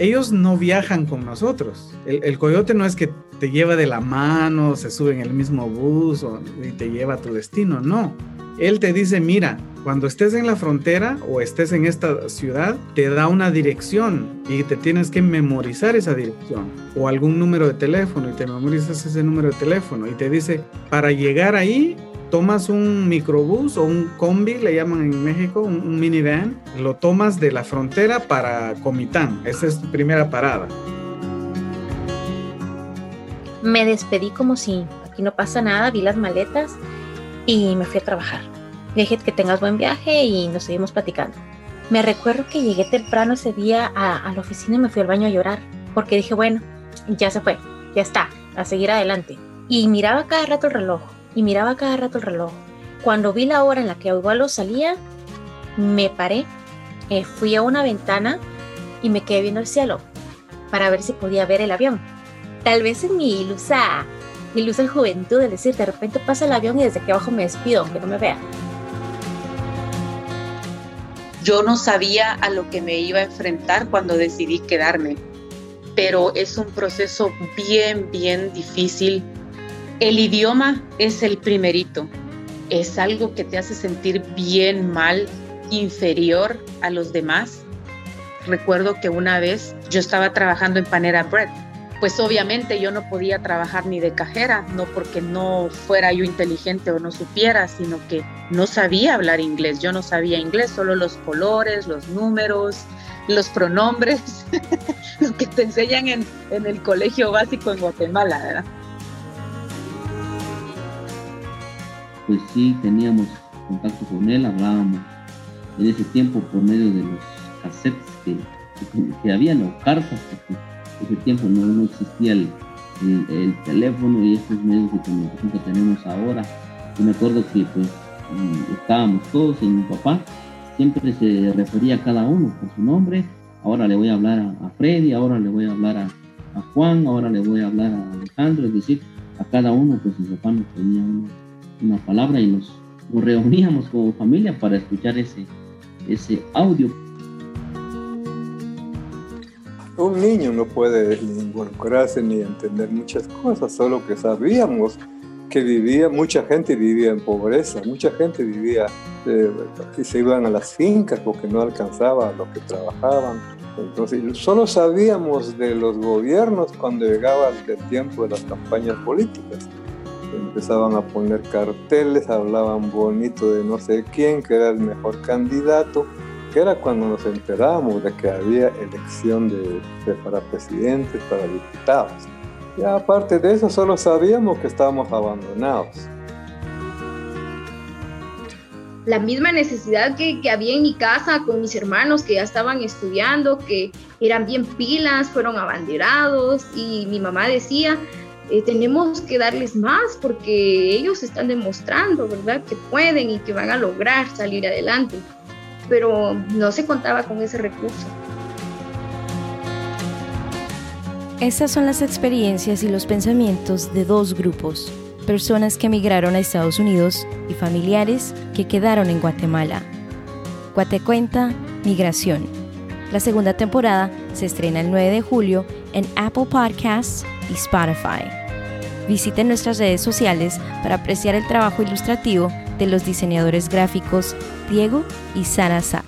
ellos no viajan con nosotros. El, coyote no es que te lleva de la mano, se sube en el mismo bus y te lleva a tu destino, no. Él te dice, mira, cuando estés en la frontera o estés en esta ciudad, te da una dirección y te tienes que memorizar esa dirección o algún número de teléfono y te memorizas ese número de teléfono y te dice, para llegar ahí, tomas un microbús o un combi, le llaman en México, un, minivan, lo tomas de la frontera para Comitán. Esa es tu primera parada. Me despedí como si aquí no pasa nada, vi las maletas y me fui a trabajar. dije que tengas buen viaje y nos seguimos platicando. Me recuerdo que llegué temprano ese día a, la oficina y me fui al baño a llorar, porque dije, bueno, ya se fue, ya está, a seguir adelante. Y miraba cada rato el reloj, y miraba cada rato el reloj. Cuando vi la hora en la que lo salía, me paré, eh, fui a una ventana y me quedé viendo el cielo para ver si podía ver el avión. Tal vez en mi ilusa en juventud, es decir, de repente pasa el avión y desde aquí abajo me despido, aunque no me vea. Yo no sabía a lo que me iba a enfrentar cuando decidí quedarme, pero es un proceso bien, bien difícil. El idioma es el primerito, es algo que te hace sentir bien mal, inferior a los demás. Recuerdo que una vez yo estaba trabajando en Panera Bread pues obviamente yo no podía trabajar ni de cajera, no porque no fuera yo inteligente o no supiera, sino que no sabía hablar inglés, yo no sabía inglés, solo los colores, los números, los pronombres, lo que te enseñan en, en el colegio básico en Guatemala, ¿verdad? Pues sí, teníamos contacto con él, hablábamos en ese tiempo por medio de los cassettes que, que, habían o cartas, ese tiempo no, existía el, teléfono y estos medios de comunicación que tenemos ahora. Yo me acuerdo que pues mm, estábamos todos y mi papá siempre se refería a cada uno por su nombre. Ahora le voy a hablar a, Freddy, ahora le voy a hablar a, Juan, ahora le voy a hablar a Alejandro, es decir, a cada uno pues mi papá nos tenía palabra y nos, reuníamos como familia para escuchar ese, ese audio un niño no puede involucrarse ni entender muchas cosas, solo que sabíamos que vivía, mucha gente vivía en pobreza, mucha gente vivía eh, y se iban a las fincas porque no alcanzaba lo que trabajaban. Entonces, solo sabíamos de los gobiernos cuando llegaba el tiempo de las campañas políticas. Empezaban a poner carteles, hablaban bonito de no sé quién, que era el mejor candidato que era cuando nos enteramos de que había elección de, para presidentes, para diputados. Y aparte de eso, solo sabíamos que estábamos abandonados. La misma necesidad que, que, había en mi casa con mis hermanos que ya estaban estudiando, que eran bien pilas, fueron abanderados y mi mamá decía, eh, tenemos que darles más porque ellos están demostrando, ¿verdad?, que pueden y que van a lograr salir adelante pero no se contaba con ese recurso. Estas son las experiencias y los pensamientos de dos grupos, personas que emigraron a Estados Unidos y familiares que quedaron en Guatemala. Guatecuenta Migración. La segunda temporada se estrena el 9 de julio en Apple Podcasts y Spotify. Visiten nuestras redes sociales para apreciar el trabajo ilustrativo de los diseñadores gráficos Diego y Sara Sa.